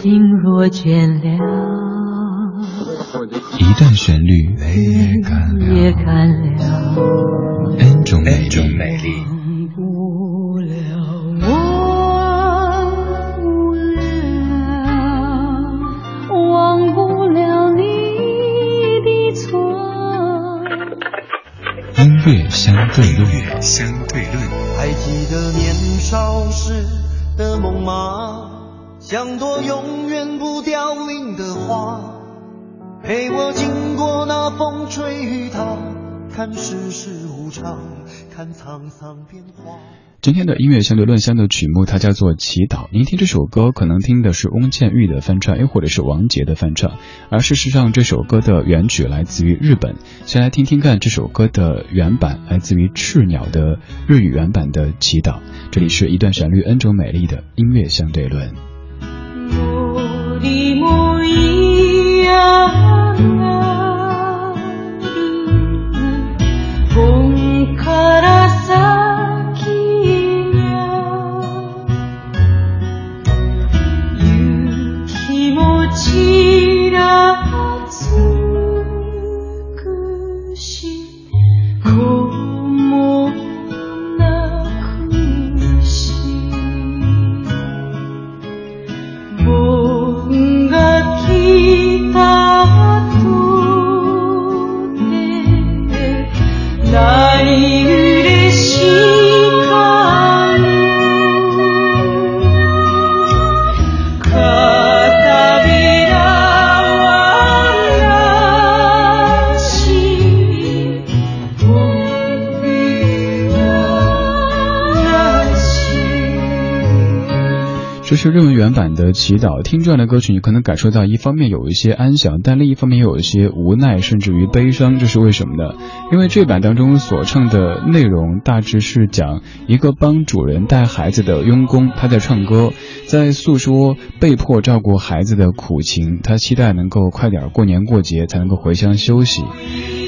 心若倦了，一段旋律也干了，N 种美丽。忘不了，忘不了，忘不了你的错。音乐相对论，相对论。还记得年少时的梦吗？像朵永远不凋零的花，陪我经过那风吹雨打，看世事无常，看沧桑变化。今天的音乐相对论香的曲目，它叫做《祈祷》。您听这首歌，可能听的是翁倩玉的翻唱，又或者是王杰的翻唱。而事实上，这首歌的原曲来自于日本。先来听听看这首歌的原版，来自于赤鸟的日语原版的《祈祷》。这里是一段旋律 N 种美丽的音乐相对论。我的模样。这是日文原版的祈祷。听这样的歌曲，你可能感受到一方面有一些安详，但另一方面又有一些无奈，甚至于悲伤。这是为什么呢？因为这版当中所唱的内容大致是讲一个帮主人带孩子的佣工，他在唱歌，在诉说被迫照顾孩子的苦情。他期待能够快点过年过节，才能够回乡休息。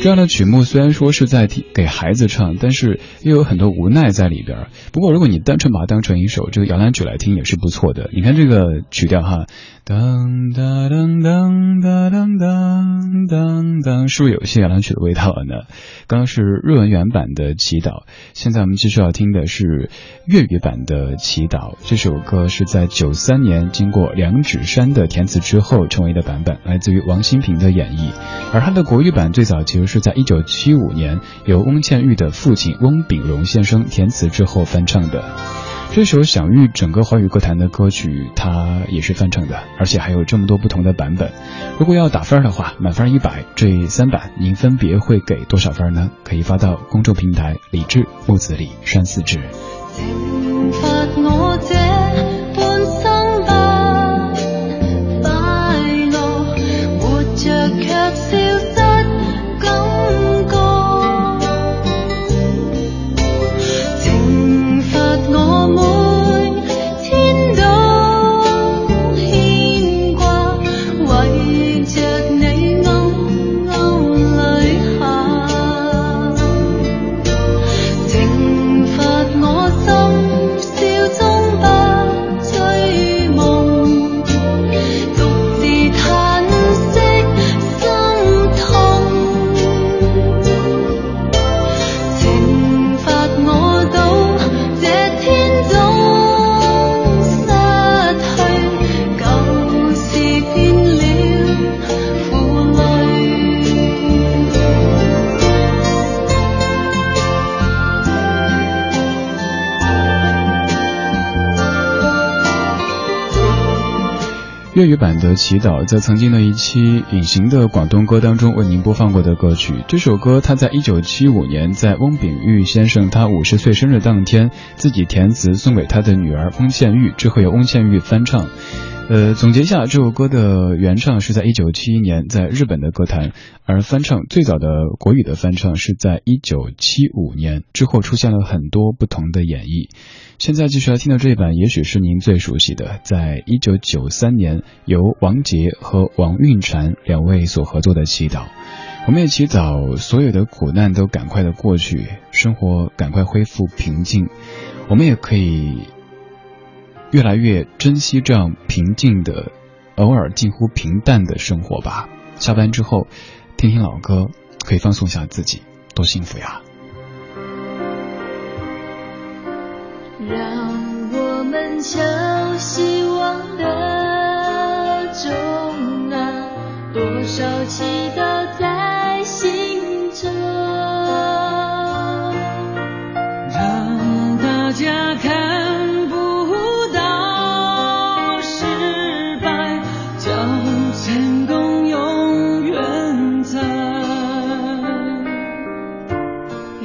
这样的曲目虽然说是在听给孩子唱，但是又有很多无奈在里边。不过如果你单纯把它当成一首这个摇篮曲来听，也是不错的。你看这个曲调哈。当当当当当当当当，是不是有一些摇篮曲的味道了呢？刚刚是日文原版的祈祷，现在我们继续要听的是粤语版的祈祷。这首歌是在九三年经过梁芷珊的填词之后成为的版本，来自于王新平的演绎。而他的国语版最早其实是在一九七五年由翁倩玉的父亲翁炳荣先生填词之后翻唱的。这首享誉整个华语歌坛的歌曲，它也是翻唱的，而且还有这么多不同的版本。如果要打分的话，满分一百，这三版您分别会给多少分呢？可以发到公众平台“李志木子李山四志”。粤语版的祈祷，在曾经的一期隐形的广东歌当中为您播放过的歌曲。这首歌，他在一九七五年，在翁炳玉先生他五十岁生日当天，自己填词送给他的女儿翁倩玉，之后由翁倩玉翻唱。呃，总结一下，这首歌的原唱是在一九七一年在日本的歌坛，而翻唱最早的国语的翻唱是在一九七五年之后，出现了很多不同的演绎。现在继续来听到这一版，也许是您最熟悉的，在一九九三年由王杰和王韵婵两位所合作的《祈祷》。我们也祈祷所有的苦难都赶快的过去，生活赶快恢复平静。我们也可以越来越珍惜这样平静的偶尔近乎平淡的生活吧。下班之后，听听老歌，可以放松一下自己，多幸福呀！让我们敲希望的钟啊，多少祈祷在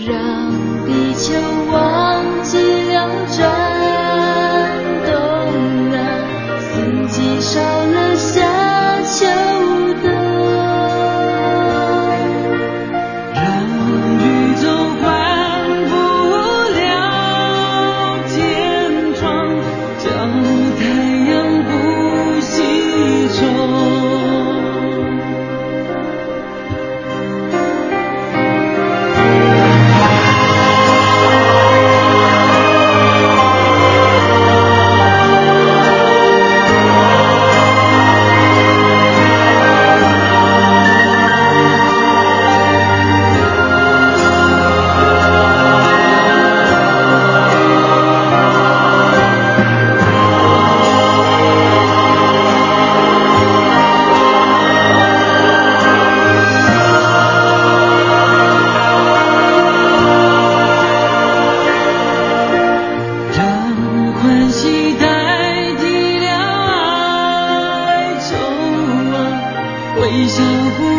让地球微笑